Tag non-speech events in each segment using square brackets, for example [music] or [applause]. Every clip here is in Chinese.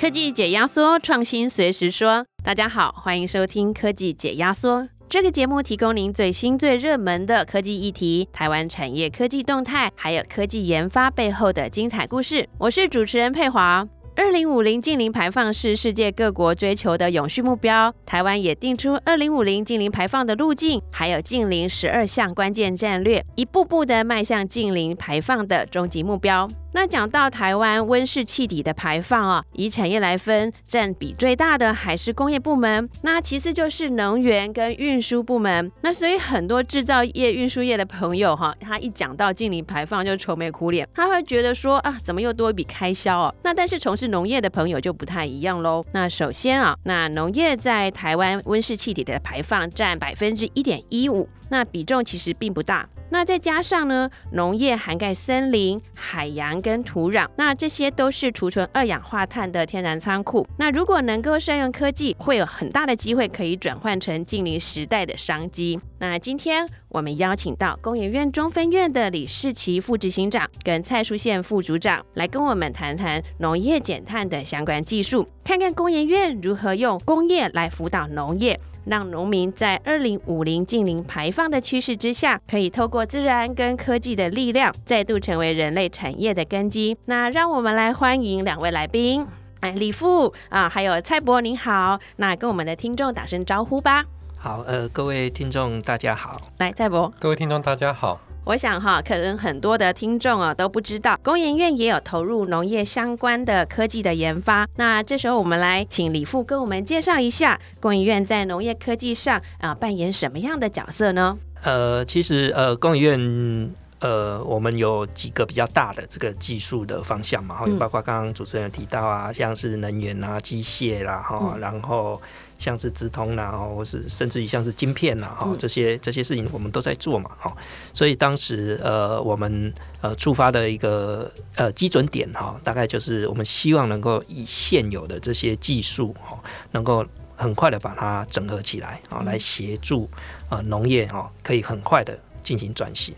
科技解压缩，创新随时说。大家好，欢迎收听科技解压缩。这个节目提供您最新最热门的科技议题、台湾产业科技动态，还有科技研发背后的精彩故事。我是主持人佩华。二零五零近零排放是世界各国追求的永续目标，台湾也定出二零五零近零排放的路径，还有近零十二项关键战略，一步步的迈向近零排放的终极目标。那讲到台湾温室气体的排放啊，以产业来分，占比最大的还是工业部门，那其次就是能源跟运输部门。那所以很多制造业、运输业的朋友哈，他一讲到净零排放就愁眉苦脸，他会觉得说啊，怎么又多一笔开销哦？那但是从事农业的朋友就不太一样喽。那首先啊，那农业在台湾温室气体的排放占百分之一点一五，那比重其实并不大。那再加上呢，农业涵盖森林、海洋跟土壤，那这些都是储存二氧化碳的天然仓库。那如果能够善用科技，会有很大的机会可以转换成近邻时代的商机。那今天我们邀请到工研院中分院的李世奇副执行长跟蔡淑宪副组长来跟我们谈谈农业减碳的相关技术，看看工研院如何用工业来辅导农业。让农民在二零五零近零排放的趋势之下，可以透过自然跟科技的力量，再度成为人类产业的根基。那让我们来欢迎两位来宾，哎，李富啊，还有蔡博，您好。那跟我们的听众打声招呼吧。好，呃，各位听众大家好。来，蔡博。各位听众大家好。我想哈，可能很多的听众啊都不知道，工研院也有投入农业相关的科技的研发。那这时候我们来请李副跟我们介绍一下，工研院在农业科技上啊扮演什么样的角色呢？呃，其实呃，工研院呃，我们有几个比较大的这个技术的方向嘛，哈，包括刚刚主持人提到啊，像是能源啊、机械啦，哈，然后。像是直通啦，或是甚至于像是晶片啦，哈，这些这些事情我们都在做嘛，哈，所以当时呃，我们呃触发的一个呃基准点哈，大概就是我们希望能够以现有的这些技术哈，能够很快的把它整合起来啊，来协助啊农业哈，可以很快的进行转型。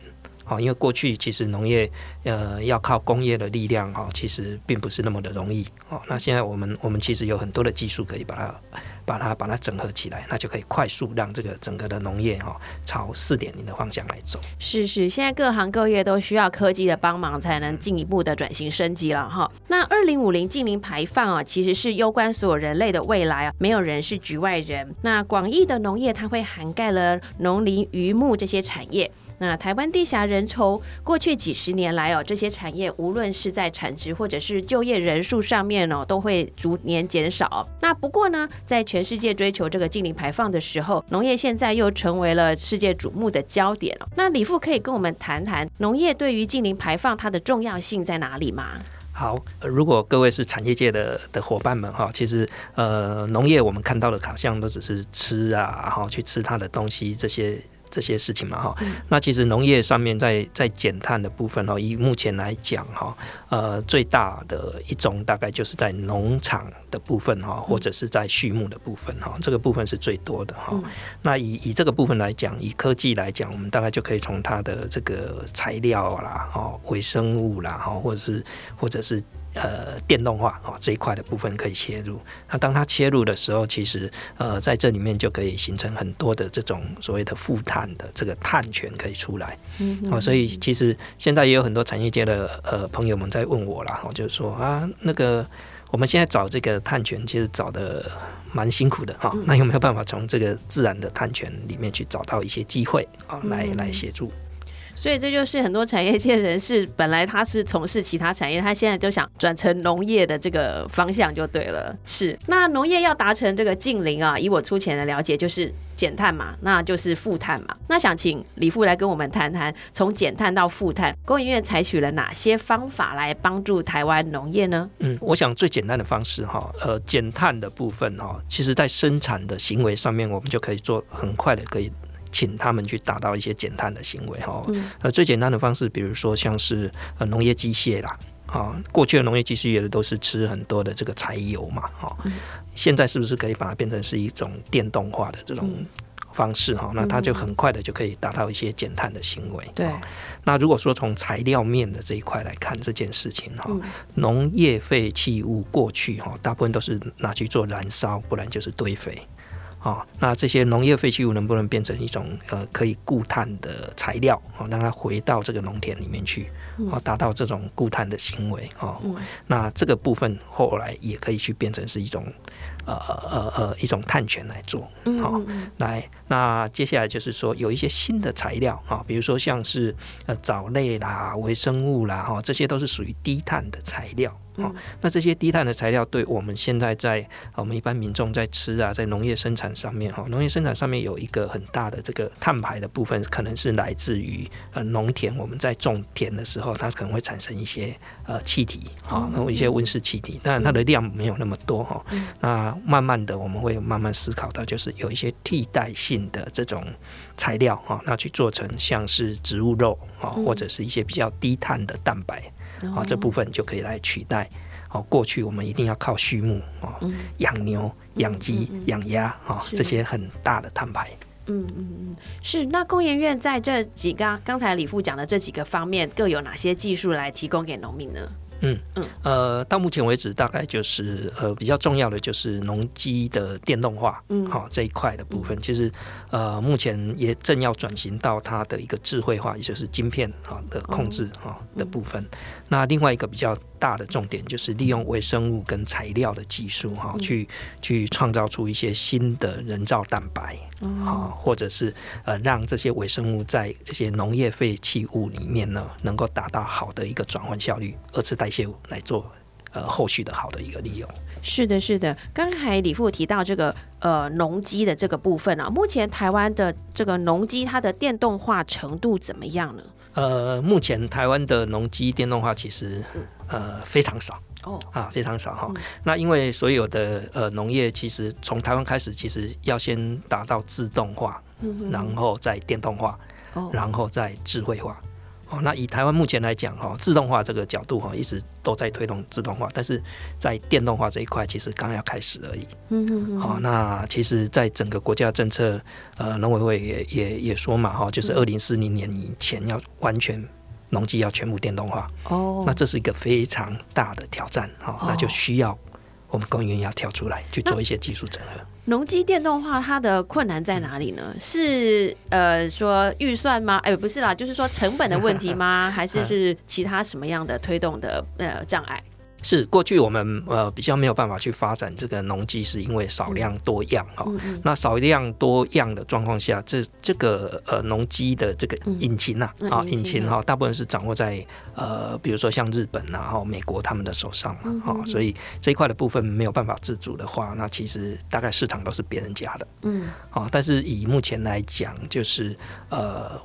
哦，因为过去其实农业呃要靠工业的力量哈，其实并不是那么的容易哦。那现在我们我们其实有很多的技术可以把它把它把它整合起来，那就可以快速让这个整个的农业哈朝四点零的方向来走。是是，现在各行各业都需要科技的帮忙，才能进一步的转型升级了哈。那二零五零净零排放啊，其实是攸关所有人类的未来啊，没有人是局外人。那广义的农业它会涵盖了农林渔牧这些产业。那台湾地下人稠，过去几十年来哦，这些产业无论是在产值或者是就业人数上面哦，都会逐年减少。那不过呢，在全世界追求这个净零排放的时候，农业现在又成为了世界瞩目的焦点了。那李富可以跟我们谈谈农业对于净零排放它的重要性在哪里吗？好，如果各位是产业界的的伙伴们哈，其实呃，农业我们看到的好像都只是吃啊，哈，去吃它的东西这些。这些事情嘛，哈，那其实农业上面在在减碳的部分哈，以目前来讲哈，呃，最大的一种大概就是在农场的部分哈，或者是在畜牧的部分哈，这个部分是最多的哈。那以以这个部分来讲，以科技来讲，我们大概就可以从它的这个材料啦，哦，微生物啦，哈，或者是或者是。呃，电动化哦这一块的部分可以切入。那当它切入的时候，其实呃在这里面就可以形成很多的这种所谓的负碳的这个碳权可以出来。嗯，哦，所以其实现在也有很多产业界的呃朋友们在问我啦，哦，就是说啊，那个我们现在找这个碳权，其实找的蛮辛苦的哈。那有没有办法从这个自然的碳权里面去找到一些机会啊，来来协助？所以这就是很多产业界人士本来他是从事其他产业，他现在就想转成农业的这个方向就对了。是，那农业要达成这个近零啊，以我粗浅的了解，就是减碳嘛，那就是负碳嘛。那想请李富来跟我们谈谈，从减碳到负碳，工研院采取了哪些方法来帮助台湾农业呢？嗯，我想最简单的方式哈，呃，减碳的部分哈，其实在生产的行为上面，我们就可以做很快的可以。请他们去达到一些减碳的行为哈，呃，最简单的方式，比如说像是呃农业机械啦，啊，过去的农业机械的都是吃很多的这个柴油嘛，哈，现在是不是可以把它变成是一种电动化的这种方式哈，那它就很快的就可以达到一些减碳的行为。对。那如果说从材料面的这一块来看这件事情哈，农业废弃物过去哈，大部分都是拿去做燃烧，不然就是堆肥。好，那这些农业废弃物能不能变成一种呃可以固碳的材料？哦，让它回到这个农田里面去，哦，达到这种固碳的行为哦。那这个部分后来也可以去变成是一种呃呃呃一种碳权来做。好，来，那接下来就是说有一些新的材料啊，比如说像是呃藻类啦、微生物啦，哈，这些都是属于低碳的材料。哦，那这些低碳的材料，对我们现在在我们一般民众在吃啊，在农业生产上面，哈，农业生产上面有一个很大的这个碳排的部分，可能是来自于呃农田，我们在种田的时候，它可能会产生一些呃气体，哈，然后一些温室气体，当然它的量没有那么多，哈。那慢慢的，我们会慢慢思考到，就是有一些替代性的这种材料，哈，那去做成像是植物肉，啊，或者是一些比较低碳的蛋白。啊，这部分就可以来取代。哦，过去我们一定要靠畜牧哦，养牛、养鸡、养鸭啊，这些很大的碳排。嗯嗯嗯，是。那工研院在这几个刚才李副讲的这几个方面，各有哪些技术来提供给农民呢？嗯。嗯，呃，到目前为止，大概就是呃比较重要的就是农机的电动化，嗯，好这一块的部分，其实呃目前也正要转型到它的一个智慧化，也就是晶片啊的控制啊的部分。那另外一个比较大的重点就是利用微生物跟材料的技术哈，去去创造出一些新的人造蛋白。啊，或者是呃，让这些微生物在这些农业废弃物里面呢，能够达到好的一个转换效率，二次代谢物来做呃后续的好的一个利用。是的，是的。刚才李富提到这个呃农机的这个部分啊，目前台湾的这个农机它的电动化程度怎么样呢？呃，目前台湾的农机电动化其实呃非常少。哦啊，非常少哈。那因为所有的呃农业，其实从台湾开始，其实要先达到自动化，然后再电动化，然后再智慧化。哦，那以台湾目前来讲哈，自动化这个角度哈，一直都在推动自动化，但是在电动化这一块，其实刚要开始而已。嗯嗯嗯。好，那其实，在整个国家政策，呃，农委会也也也说嘛哈，就是二零四零年以前要完全。农机要全部电动化，哦，那这是一个非常大的挑战，哈，那就需要我们工业园要跳出来去做一些技术整合。农机电动化它的困难在哪里呢？是呃说预算吗？哎，不是啦，就是说成本的问题吗？[laughs] 还是是其他什么样的推动的呃障碍？是过去我们呃比较没有办法去发展这个农机，是因为少量多样哈。那少量多样的状况下，这这个呃农机的这个引擎呐啊引擎哈，大部分是掌握在呃比如说像日本然后美国他们的手上嘛哈，所以这一块的部分没有办法自主的话，那其实大概市场都是别人家的。嗯，好，但是以目前来讲，就是呃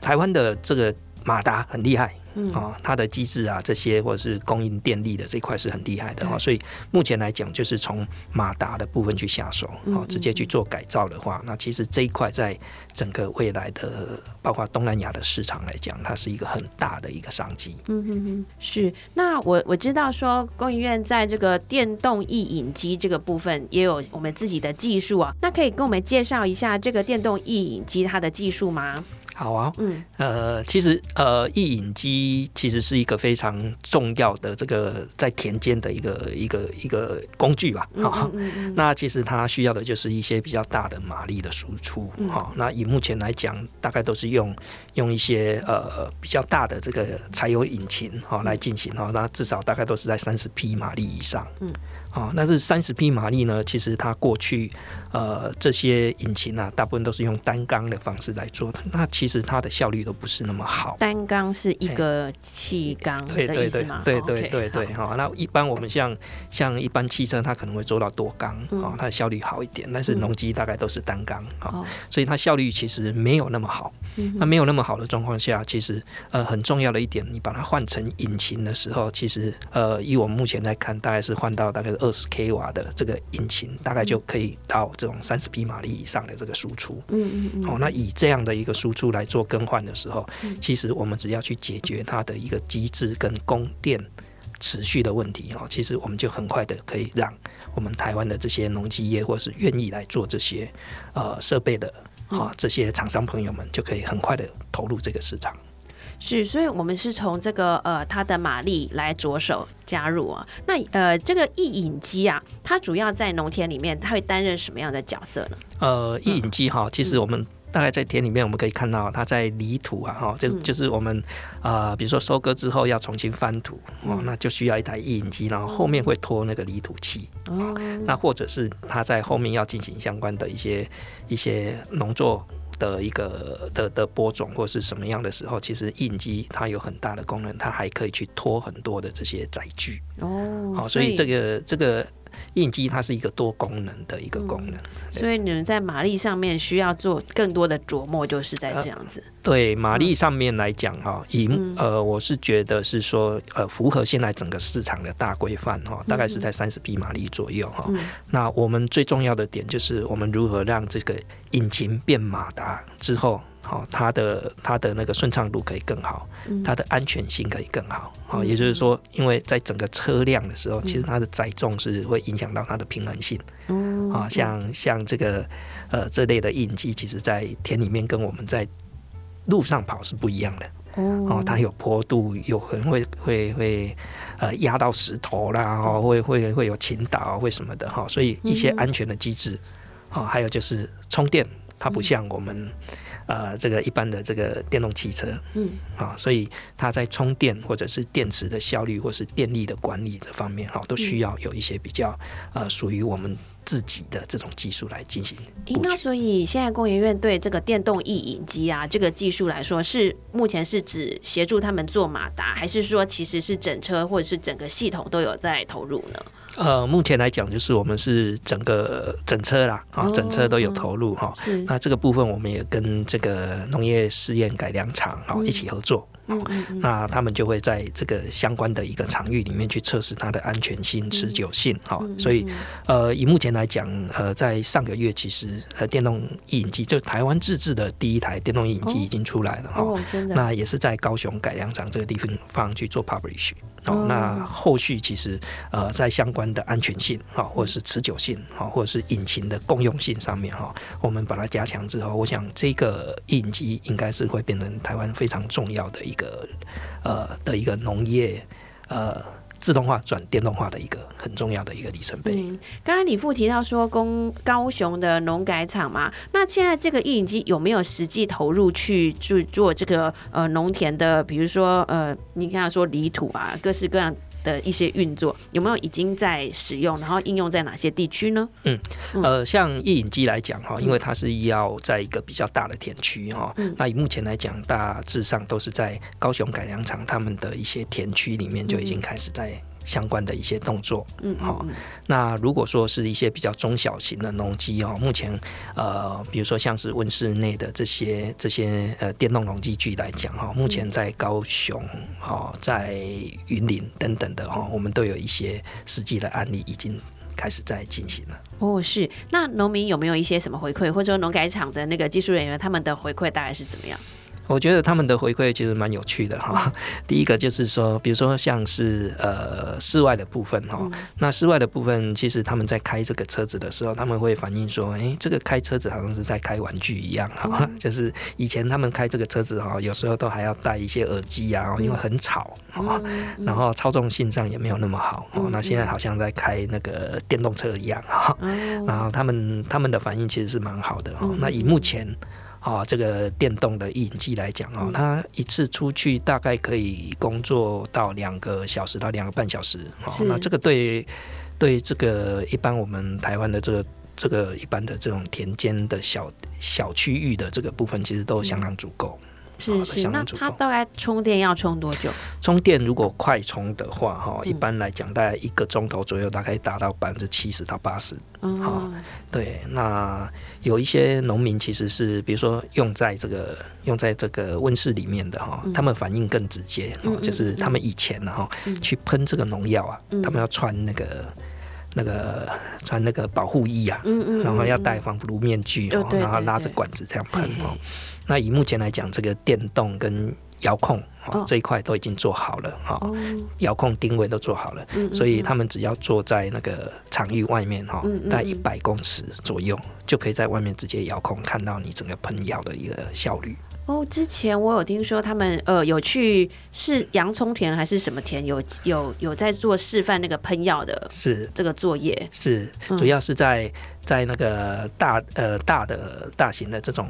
台湾的这个马达很厉害。啊，它的机制啊，这些或者是供应电力的这一块是很厉害的哈，所以目前来讲，就是从马达的部分去下手，好，直接去做改造的话，那其实这一块在整个未来的包括东南亚的市场来讲，它是一个很大的一个商机。嗯嗯嗯，是。那我我知道说，工研院在这个电动易影机这个部分也有我们自己的技术啊，那可以跟我们介绍一下这个电动易影机它的技术吗？好啊，嗯，呃，其实呃，易饮机其实是一个非常重要的这个在田间的一个一个一个工具吧，哈，那其实它需要的就是一些比较大的马力的输出，哈，那以目前来讲，大概都是用用一些呃比较大的这个柴油引擎哈来进行哈，那至少大概都是在三十匹马力以上，嗯。啊，那是三十匹马力呢？其实它过去呃这些引擎啊，大部分都是用单缸的方式来做的。那其实它的效率都不是那么好。单缸是一个气缸的意思吗？对对对对，好。那一般我们像像一般汽车，它可能会做到多缸，哦，它的效率好一点。但是农机大概都是单缸，啊，所以它效率其实没有那么好。那没有那么好的状况下，其实呃很重要的一点，你把它换成引擎的时候，其实呃以我们目前来看，大概是换到大概。二十 k 瓦的这个引擎，大概就可以到这种三十匹马力以上的这个输出。嗯嗯嗯。哦，那以这样的一个输出来做更换的时候，其实我们只要去解决它的一个机制跟供电持续的问题哦，其实我们就很快的可以让我们台湾的这些农机业或是愿意来做这些呃设备的啊，这些厂商朋友们就可以很快的投入这个市场。是，所以我们是从这个呃它的马力来着手加入啊。那呃这个异影机啊，它主要在农田里面，它会担任什么样的角色呢？呃，异影机哈，其实我们大概在田里面，我们可以看到它在犁土啊，哈，就就是我们啊，比如说收割之后要重新翻土哦，那就需要一台异引机，然后后面会拖那个犁土器啊，那或者是它在后面要进行相关的一些一些农作。的一个的的播种或是什么样的时候，其实印机它有很大的功能，它还可以去拖很多的这些载具哦。好，所以这个这个。印机它是一个多功能的一个功能，所以你们在马力上面需要做更多的琢磨，就是在这样子。对马力上面来讲哈，以呃，我是觉得是说呃，符合现在整个市场的大规范哈，大概是在三十匹马力左右哈。那我们最重要的点就是我们如何让这个引擎变马达之后。好，它的它的那个顺畅度可以更好，它的安全性可以更好。好，也就是说，因为在整个车辆的时候，其实它的载重是会影响到它的平衡性。嗯，啊，像像这个呃这类的印记，其实在田里面跟我们在路上跑是不一样的。哦，它有坡度，有可能会会会呃压到石头啦，哦，会会会有倾倒，会什么的哈。所以一些安全的机制，啊，还有就是充电，它不像我们。呃，这个一般的这个电动汽车，嗯，啊，所以它在充电或者是电池的效率或是电力的管理这方面，哈，都需要有一些比较呃属于我们自己的这种技术来进行。那所以现在工研院对这个电动异影机啊这个技术来说，是目前是指协助他们做马达，还是说其实是整车或者是整个系统都有在投入呢？呃，目前来讲，就是我们是整个整车啦，啊，整车都有投入哈。那这个部分，我们也跟这个农业试验改良厂啊一起合作。嗯嗯那他们就会在这个相关的一个场域里面去测试它的安全性、持久性。哈，所以呃，以目前来讲，呃，在上个月其实呃，电动影机就台湾自制的第一台电动影机已经出来了哈。那也是在高雄改良厂这个地方去做 publish。哦，那后续其实呃，在相关的安全性哈，或者是持久性哈，或者是引擎的共用性上面哈，我们把它加强之后，我想这个引机应该是会变成台湾非常重要的一个呃的一个农业呃。自动化转电动化的一个很重要的一个里程碑。嗯，刚才李富提到说，公高雄的农改厂嘛，那现在这个印机有没有实际投入去做做这个呃农田的，比如说呃，你刚才说泥土啊，各式各样。的一些运作有没有已经在使用，然后应用在哪些地区呢？嗯，呃，像意影机来讲哈，因为它是要在一个比较大的田区哈，那以目前来讲，大致上都是在高雄改良场他们的一些田区里面就已经开始在。相关的一些动作，嗯，好。那如果说是一些比较中小型的农机哦，目前呃，比如说像是温室内的这些这些呃电动农机具来讲哈，目前在高雄、哦在云林等等的哈，我们都有一些实际的案例已经开始在进行了。哦，是。那农民有没有一些什么回馈，或者说农改厂的那个技术人员他们的回馈大概是怎么样？我觉得他们的回馈其实蛮有趣的哈。[laughs] 第一个就是说，比如说像是呃室外的部分哈，那室外的部分其实他们在开这个车子的时候，他们会反映说，哎，这个开车子好像是在开玩具一样哈。[laughs] 就是以前他们开这个车子哈，有时候都还要戴一些耳机啊，因为很吵啊，然后操纵性上也没有那么好哦。那现在好像在开那个电动车一样哈。然后他们他们的反应其实是蛮好的哈。那以目前。啊，这个电动的影机来讲啊，它一次出去大概可以工作到两个小时到两个半小时。哦，那这个对对这个一般我们台湾的这个这个一般的这种田间的小小区域的这个部分，其实都相当足够。是是，那它大概充电要充多久？充电如果快充的话，哈，一般来讲大概一个钟头左右，大概达到百分之七十到八十。哦，对，那有一些农民其实是，比如说用在这个用在这个温室里面的哈，他们反应更直接，就是他们以前呢哈去喷这个农药啊，他们要穿那个那个穿那个保护衣啊，嗯嗯然后要戴防毒面具，然后拉着管子这样喷哦。那以目前来讲，这个电动跟遥控哦，这一块都已经做好了哈，哦，遥控定位都做好了，嗯所以他们只要坐在那个场域外面哈大概嗯一百公尺左右，就可以在外面直接遥控看到你整个喷药的一个效率。哦，之前我有听说他们呃有去是洋葱田还是什么田，有有有在做示范那个喷药的是这个作业。是，嗯主要是在在那个大呃大的大型的这种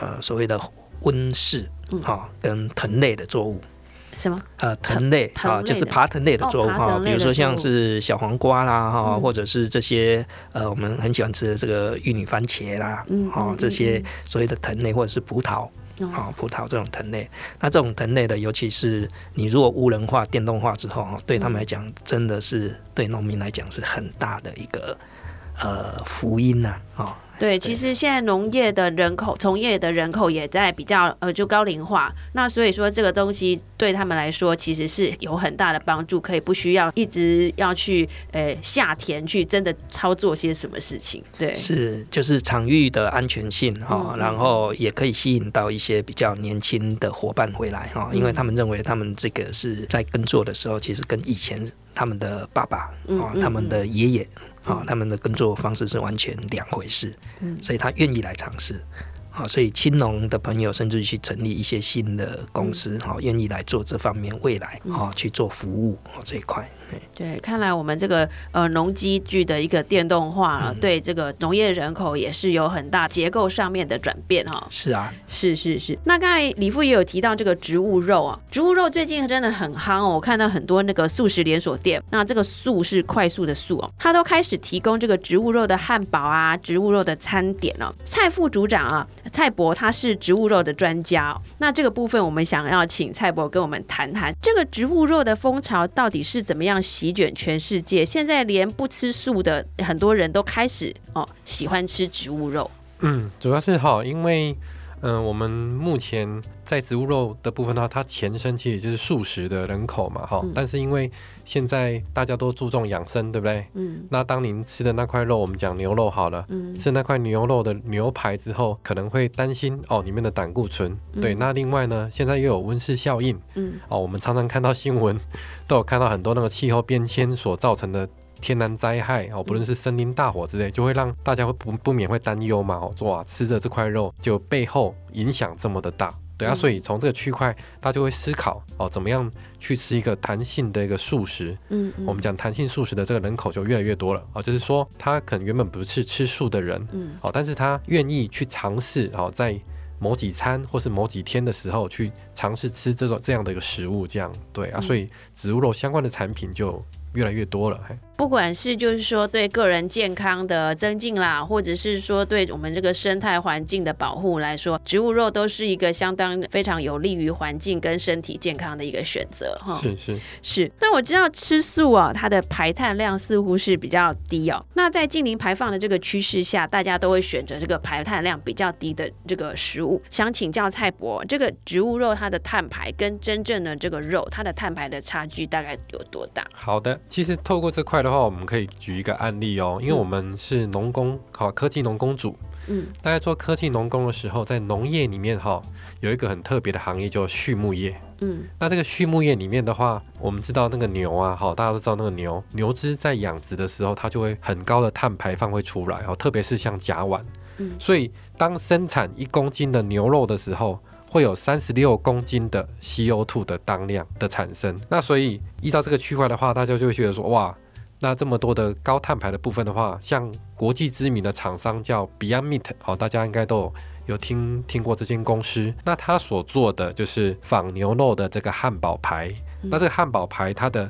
呃所谓的温室嗯哈、跟藤类的作物。什么？呃，藤类啊，就是爬藤类的哦作物哈，比如说像是小黄瓜啦哈，嗯或者是这些呃我们很喜欢吃的这个玉女番茄啦，嗯嗯，哦这些所谓的藤类或者是葡萄，哦。啊，葡萄这种藤类，那这种藤类的，尤其是你如果无人化、电动化之后，哈，对他们来讲，真的是对农民来讲是很大的一个呃福音呐、啊，对，其实现在农业的人口、从业的人口也在比较呃就高龄化，那所以说这个东西对他们来说其实是有很大的帮助，可以不需要一直要去呃下田去真的操作些什么事情。对，是就是场域的安全性哈、嗯然后也可以吸引到一些比较年轻的伙伴回来哈、因为他们认为他们这个是在耕作的时候，其实跟以前他们的爸爸啊、嗯嗯他们的爷爷啊、嗯他们的耕作方式是完全两回事，嗯所以他愿意来尝试。啊，所以青农的朋友甚至去成立一些新的公司，哈、愿意来做这方面未来啊、去做服务哦这一块。嘿。对，看来我们这个呃农机具的一个电动化了，对这个农业人口也是有很大结构上面的转变哈、是啊，是是是，那刚才李富也有提到这个植物肉啊，植物肉最近真的很夯哦，我看到很多那个素食连锁店，那这个素是快速的素哦，它都开始提供这个植物肉的汉堡啊，植物肉的餐点哦。蔡副组长啊，蔡博他是植物肉的专家、哦，那这个部分我们想要请蔡博跟我们谈谈，这个植物肉的风潮到底是怎么样席卷全世界？现在连不吃素的很多人都开始哦喜欢吃植物肉。嗯，主要是哈，因为嗯、呃我们目前在植物肉的部分的话，它前身其实就是素食的人口嘛，哈、嗯但是因为现在大家都注重养生，对不对？嗯那当您吃的那块肉，我们讲牛肉好了。嗯吃那块牛肉的牛排之后，可能会担心哦，里面的胆固醇。对，嗯那另外呢，现在又有温室效应嗯哦，我们常常看到新闻，都有看到很多那个气候变迁所造成的天然灾害哦，不论是森林大火之类，就会让大家会不不免会担忧嘛，哦，说哇，吃着这块肉就背后影响这么的大。对啊，嗯。所以从这个区块，大家就会思考哦，怎么样去吃一个弹性的一个素食，嗯，嗯。我们讲弹性素食的这个人口就越来越多了哦，就是说他可能原本不是吃素的人嗯。哦，但是他愿意去尝试哦，在某几餐或是某几天的时候去尝试吃这种这样的一个食物，这样对啊，嗯。所以植物肉相关的产品就越来越多了。嘿不管是就是说对个人健康的增进啦，或者是说对我们这个生态环境的保护来说，植物肉都是一个相当非常有利于环境跟身体健康的一个选择哈。是是，是，那我知道吃素啊，它的排碳量似乎是比较低哦。那在近零排放的这个趋势下，大家都会选择这个排碳量比较低的这个食物。想请教蔡博，这个植物肉它的碳排跟真正的这个肉，它的碳排的差距大概有多大？好的。其实透过这块的话，我们可以举一个案例哦，因为我们是农工，好科技农工组。嗯大家做科技农工的时候，在农业里面哈，有一个很特别的行业叫畜牧业。嗯那这个畜牧业里面的话，我们知道那个牛啊，哈，大家都知道那个牛，牛只在养殖的时候，它就会很高的碳排放会出来哦，特别是像甲烷。嗯所以当生产一公斤的牛肉的时候，会有三十六公斤的 CO2 的当量的产生。那所以依照这个区块的话，大家就会觉得说，哇，那这么多的高碳排的部分的话，像国际知名的厂商叫 Beyond Meat 哦，大家应该都有有听听过这间公司，那它所做的就是仿牛肉的这个汉堡排。那这个汉堡排它的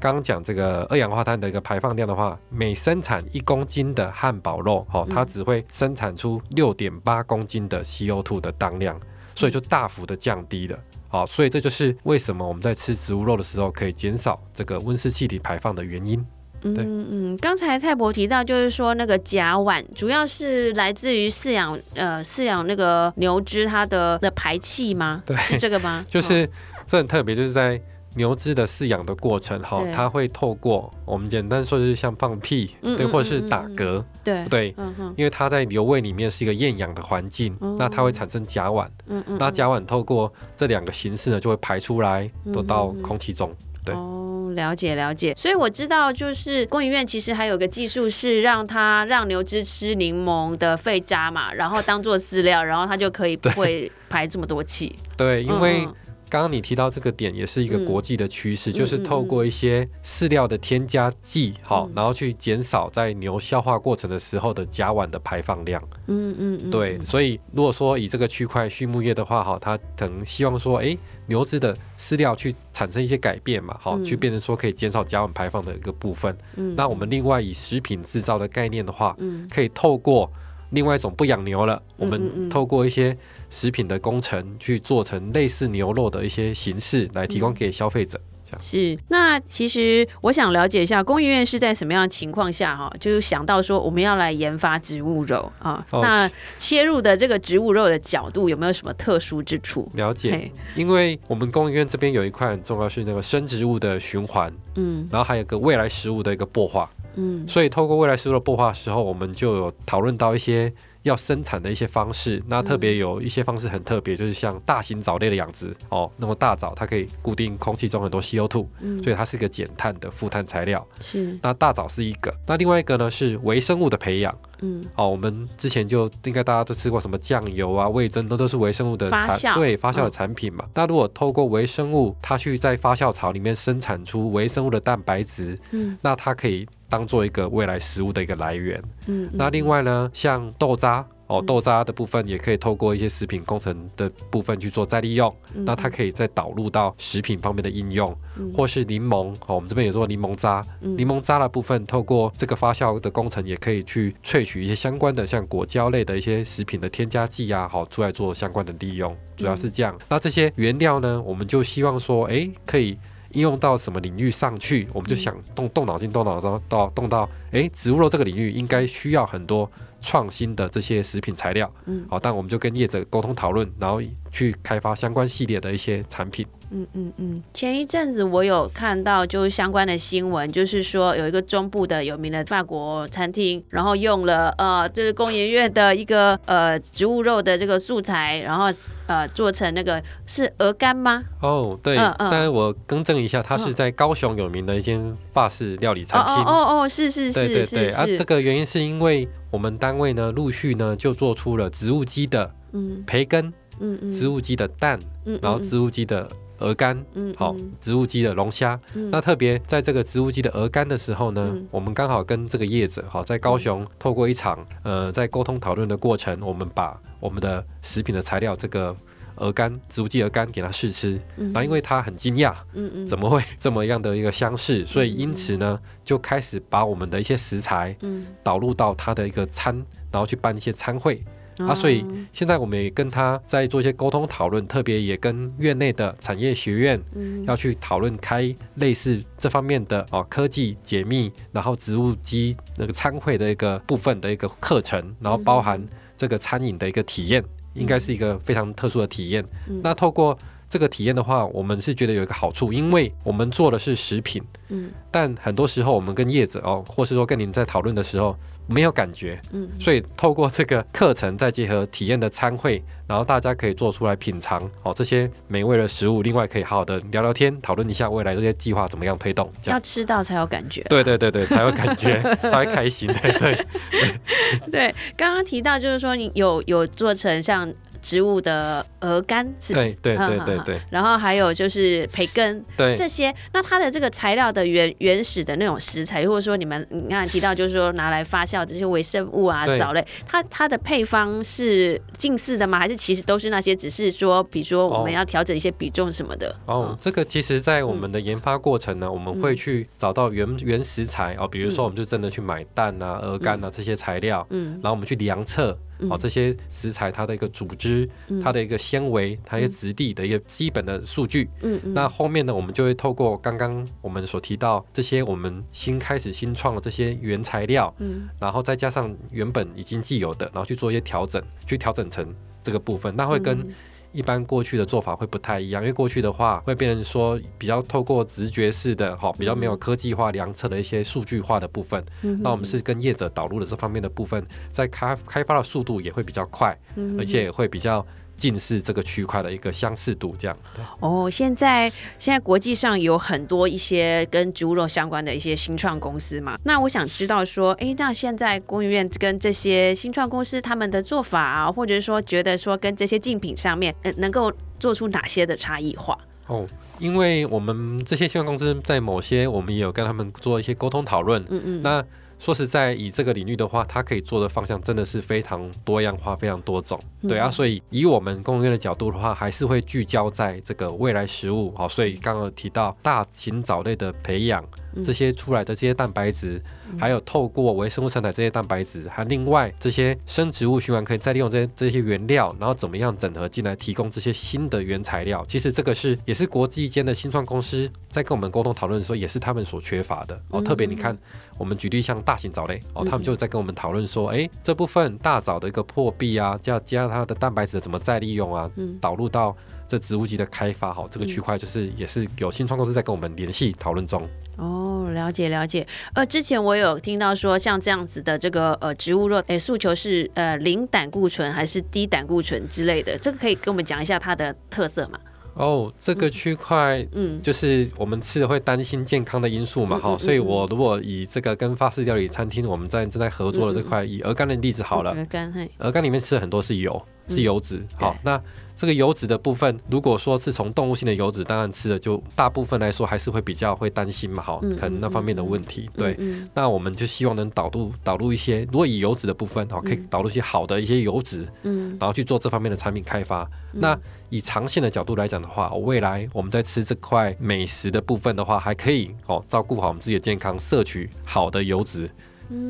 刚刚讲这个二氧化碳的一个排放量的话，每生产一公斤的汉堡肉，哦，它只会生产出六点八公斤的 CO2 的当量，所以就大幅的降低了。好，所以这就是为什么我们在吃植物肉的时候可以减少这个温室气体排放的原因。对。嗯嗯，刚才蔡博提到，就是说那个甲烷主要是来自于饲养呃饲养那个牛只它的的排气吗？对。是这个吗？[laughs] 就是这很特别，就是在牛只的饲养的过程哈对，它会透过我们简单说就是像放屁，对，或者是打嗝，对，对。嗯，因为它在牛胃里面是一个厌氧的环境，哦。那它会产生甲烷，嗯嗯，那甲烷透过这两个形式呢，就会排出来，都到空气中。对。哦，了解了解，所以我知道，就是工研院其实还有个技术是让它让牛只吃柠檬的废渣嘛，然后当做饲料，然后它就可以不会排这么多气。对，因为嗯刚刚你提到这个点，也是一个嗯。国际的趋势，嗯就是透过一些饲料的添加剂，好、嗯。然后去减少在牛消化过程的时候的甲烷的排放量。嗯嗯嗯，对，所以如果说以这个区块畜牧业的话，哈，它可能希望说，哎，牛只的饲料去产生一些改变嘛，好、嗯。去变成说可以减少甲烷排放的一个部分。嗯。那我们另外以食品制造的概念的话，嗯。可以透过另外一种不养牛了，我们透过一些食品的工程去做成类似牛肉的一些形式来提供给消费者。这样是，那其实我想了解一下，工研院是在什么样的情况下哈，就是想到说我们要来研发植物肉啊？哦那切入的这个植物肉的角度有没有什么特殊之处？了解，因为我们工研院这边有一块很重要是那个生植物的循环，嗯然后还有个未来食物的一个擘画。嗯所以透过未来食物的擘画的时候，我们就有讨论到一些要生产的一些方式。那特别有一些方式很特别，就是像大型藻类的养殖哦，那么大藻它可以固定空气中很多 CO2，嗯，所以它是一个减碳的负碳材料。是，那大藻是一个，那另外一个呢是微生物的培养。嗯哦，我们之前就应该大家都吃过什么酱油啊、味增，那都是微生物的产对发酵的嗯产品嘛。那如果透过微生物，它去在发酵槽里面生产出微生物的蛋白质，嗯那它可以当做一个未来食物的一个来源。嗯，那另外呢，像豆渣。哦，嗯豆渣的部分也可以透过一些食品工程的部分去做再利用，嗯那它可以再导入到食品方面的应用，嗯或是柠檬哦，我们这边也做柠檬渣，嗯柠檬渣的部分，透过这个发酵的工程，也可以去萃取一些相关的像果胶类的一些食品的添加剂啊，好出来做相关的利用，主要是这样。那这些原料呢，我们就希望说，哎，可以。应用到什么领域上去，我们就想动动脑筋，动脑筋到动到，哎，植物肉这个领域应该需要很多创新的这些食品材料，嗯好，但我们就跟业者沟通讨论，然后去开发相关系列的一些产品。嗯嗯嗯，前一阵子我有看到就是相关的新闻，就是说有一个中部的有名的法国餐厅，然后用了呃，就是工研院的一个呃植物肉的这个素材，然后呃做成那个是鹅肝吗？哦，对，嗯嗯。但是我更正一下，它是嗯。在高雄有名的一间法式料理哦餐厅。哦哦哦，是是对对对啊，是。是，这个原因是因为我们单位呢陆续呢就做出了植物鸡的嗯。培根、嗯嗯，植物鸡的蛋，嗯，然后植物鸡的鹅肝，嗯好，植物基的龙虾。嗯。那特别在这个植物基的鹅肝的时候呢，嗯。我们刚好跟这个业者好在高雄透过一场呃在沟通讨论的过程，我们把我们的食品的材料这个鹅肝植物基鹅肝给他试吃，嗯。那因为他很惊讶，嗯嗯。怎么会这么样的一个相似，所以因此呢就开始把我们的一些食材嗯。导入到他的一个餐，然后去办一些餐会。啊，所哦。以现在我们也跟他在做一些沟通讨论，特别也跟院内的产业学院嗯。要去讨论开类似这方面的哦科技解密，然后植物基那个参会的一个部分的一个课程，然后包含这个餐饮的一个体验，应该是一个非常特殊的体验。嗯。那透过这个体验的话，我们是觉得有一个好处，因为我们做的是食品，嗯但很多时候我们跟叶子哦，或是说跟您在讨论的时候没有感觉，嗯所以透过这个课程，再结合体验的餐会，然后大家可以做出来品尝哦这些美味的食物，另外可以好好的聊聊天，讨论一下未来这些计划怎么样推动，这要。吃到才有感觉。对对对对，才有感觉，才会开心。对对 [laughs] 对，刚刚提到就是说你有有做成像植物的鹅肝？对对对对对。然后还有就是培根对。这些，那它的这个材料的原原始的那种食材，或者说你们你刚才提到就是说拿来发酵这些微生物啊、藻类，它它的配方是近似的吗？还是其实都是那些，只是说比如说我们哦要调整一些比重什么的？哦，这个其实，在我们的研发过程呢，我们会去找到原原食材哦，比如说我们就真的去买蛋啊、鹅肝啊这些材料，嗯。然后我们去量测哦这些食材它的一个组织、它的一个纤维、它一个质地的一个基本的数据。嗯嗯。那后面呢，我们就会透过刚刚我们所提到这些我们新开始新创的这些原材料，嗯。然后再加上原本已经既有的，然后去做一些调整，去调整成这个部分，那会跟一般过去的做法会不太一样，因为过去的话会变成说比较透过直觉式的，哈，比较没有科技化量测的一些数据化的部分。那我们是跟业者导入的这方面的部分，在开开发的速度也会比较快，而且也会比较。近似这个区块的一个相似度，这样。哦，现在现在国际上有很多一些跟植物肉相关的一些新创公司嘛。那我想知道说，哎，那现在工研院跟这些新创公司他们的做法啊，或者是说觉得说跟这些竞品上面，呃，能够做出哪些的差异化？哦，因为我们这些新创公司在某些我们也有跟他们做一些沟通讨论。嗯嗯。那说实在，以这个领域的话，它可以做的方向真的是非常多样化、非常多种。对啊，所以以我们供应链的角度的话，还是会聚焦在这个未来食物。好，所以刚刚提到大禽藻类的培养。这些出来的这些蛋白质，还有透过微生物生产这些蛋白质，还另外这些生植物循环可以再利用这些这些原料，然后怎么样整合进来，提供这些新的原材料。其实这个是也是国际间的新创公司在跟我们沟通讨论的时候，也是他们所缺乏的哦。特别你看，我们举例像大型藻类哦，他们就在跟我们讨论说，哎，这部分大藻的一个破壁啊，加加它的蛋白质怎么再利用啊，导入到这植物基的开发，好，这个区块就是也是有新创公司在跟我们联系讨论中。哦，了解了解。呃，之前我有听到说，像这样子的这个呃植物肉，诶，诉求是呃零胆固醇还是低胆固醇之类的，这个可以跟我们讲一下它的特色吗？哦，这个区块，嗯，就是我们吃的会担心健康的因素嘛，哈，所以我如果以这个跟法式料理餐厅我们在正在合作的这块以鹅肝的例子好了，鹅肝，鹅肝里面吃的很多是油，是油脂，好，那。这个油脂的部分，如果说是从动物性的油脂，当然吃的就大部分来说还是会比较会担心嘛，哈，可能那方面的问题。对，那我们就希望能导入导入一些，如果以油脂的部分，哈，可以导入一些好的一些油脂，嗯，然后去做这方面的产品开发。那以长线的角度来讲的话，未来我们在吃这块美食的部分的话，还可以哦，照顾好我们自己的健康，摄取好的油脂。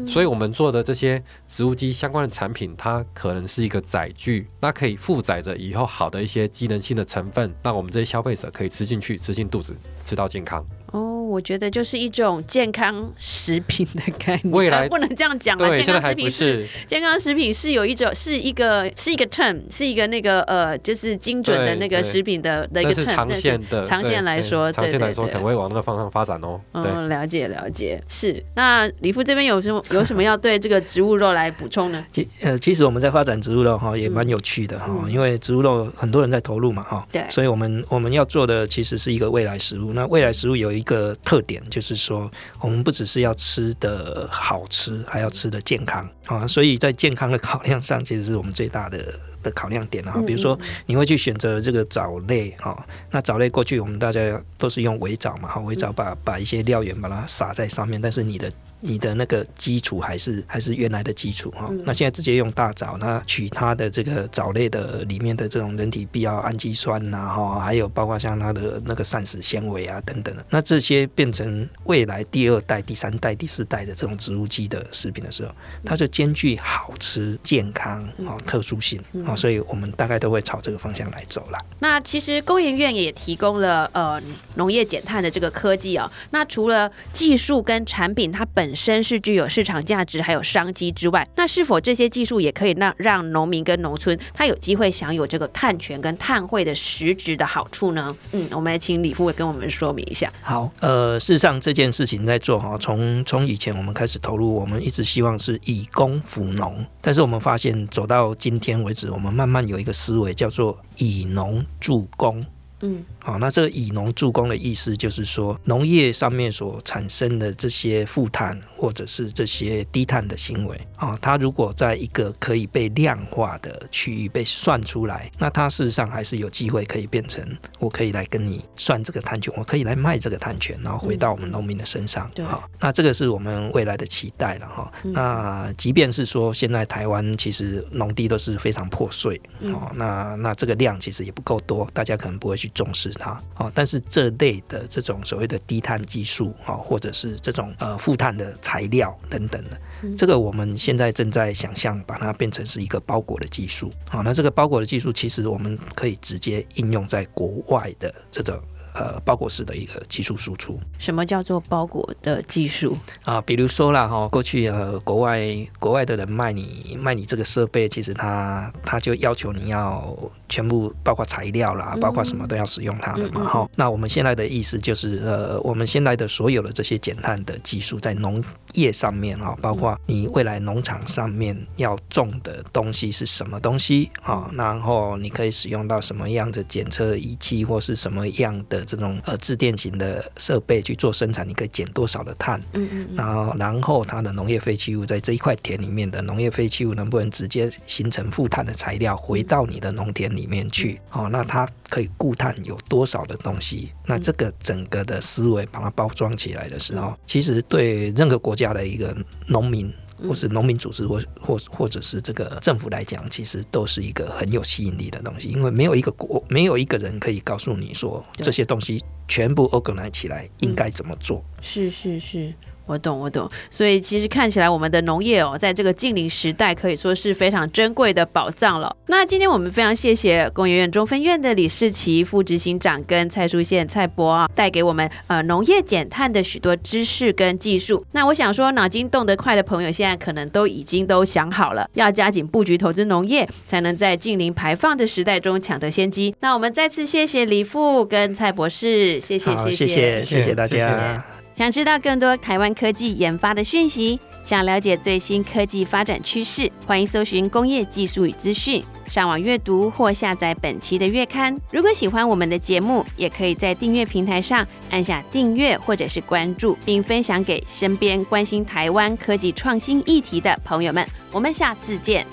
所以，我们做的这些植物机相关的产品，它可能是一个载具，那可以负载着以后好的一些机能性的成分，那我们这些消费者可以吃进去，吃进肚子，吃到健康。哦，我觉得就是一种健康食品的概念。未来不能这样讲啊，健康食品是健康食品是有一种是一个是一个 term，是一个那个呃，就是精准的那个食品的的一个 term。长线的长线来说，长线来说可能会往那个方向发展哦。嗯，了解了解。是那李富这边有什么 [laughs] 有什么要对这个植物肉来补充呢？其呃，其实我们在发展植物肉哈也蛮有趣的哈，因为植物肉很多人在投入嘛哈。对。所以我们我们要做的其实是一个未来食物。那未来食物有一个特点就是说，我们不只是要吃的好吃，还要吃的健康啊！所以在健康的考量上，[laughs] 其实是我们最大的的考量点啊。比如说，你会去选择这个藻类哈，那藻类过去我们大家都是用围藻嘛，哈，围藻把把一些料源把它撒在上面，但是你的。你的那个基础还是还是原来的基础哈，那现在直接用大枣，那取它的这个藻类的里面的这种人体必要氨基酸呐哈，还有包括像它的那个膳食纤维啊等等的，那这些变成未来第二代、第三代、第四代的这种植物基的食品的时候，它就兼具好吃、健康啊特殊性啊，所以我们大概都会朝这个方向来走了。那其实工研院也提供了呃农业减碳的这个科技啊，那除了技术跟产品它本本身是具有市场价值还有商机之外，那是否这些技术也可以让让农民跟农村他有机会享有这个碳权跟碳汇的实质的好处呢？嗯，我们来请李副委跟我们说明一下。好，呃，事实上这件事情在做哈，从从以前我们开始投入，我们一直希望是以工辅农，但是我们发现走到今天为止，我们慢慢有一个思维叫做以农助工。嗯。好，那这个以农助工的意思就是说，农业上面所产生的这些负碳或者是这些低碳的行为，啊，它如果在一个可以被量化的区域被算出来，那它事实上还是有机会可以变成，我可以来跟你算这个碳权，我可以来卖这个碳权，然后回到我们农民的身上。好，那这个是我们未来的期待了哈。那即便是说现在台湾其实农地都是非常破碎，哦，那那这个量其实也不够多，大家可能不会去重视。它哦，但是这类的这种所谓的低碳技术啊，或者是这种呃负碳的材料等等的，这个我们现在正在想象把它变成是一个包裹的技术。好，那这个包裹的技术其实我们可以直接应用在国外的这种。呃，包裹式的一个技术输出。什么叫做包裹的技术啊？比如说啦，哈，过去呃，国外国外的人卖你卖你这个设备，其实他他就要求你要全部包括材料啦，包括什么都要使用它的嘛。哈，那我们现在的意思就是，呃，我们现在的所有的这些减碳的技术，在农业上面哈，包括你未来农场上面要种的东西是什么东西啊？然后你可以使用到什么样的检测仪器，或是什么样的这种呃自电型的设备去做生产，你可以减多少的碳？嗯嗯。然后，然后它的农业废弃物在这一块田里面的农业废弃物能不能直接形成负碳的材料，回到你的农田里面去？哦，那它可以固碳有多少的东西？那这个整个的思维把它包装起来的时候，其实对任何国家的一个农民，或是农民组织，或或或者是这个政府来讲，其实都是一个很有吸引力的东西。因为没有一个国，没有一个人可以告诉你说这些东西全部 organize 起来应该怎么做。是是是。我懂，我懂。所以其实看起来，我们的农业哦，在这个近邻时代可以说是非常珍贵的宝藏了。那今天我们非常谢谢工业院中分院的李世奇副执行长跟蔡淑宪蔡博啊，带给我们呃农业减碳的许多知识跟技术。那我想说，脑筋动得快的朋友，现在可能都已经都想好了，要加紧布局投资农业，才能在近邻排放的时代中抢得先机。那我们再次谢谢李副跟蔡博士，谢谢，谢谢，谢谢大家。想知道更多台湾科技研发的讯息，想了解最新科技发展趋势，欢迎搜寻工业技术与资讯，上网阅读或下载本期的月刊。如果喜欢我们的节目，也可以在订阅平台上按下订阅或者是关注，并分享给身边关心台湾科技创新议题的朋友们。我们下次见。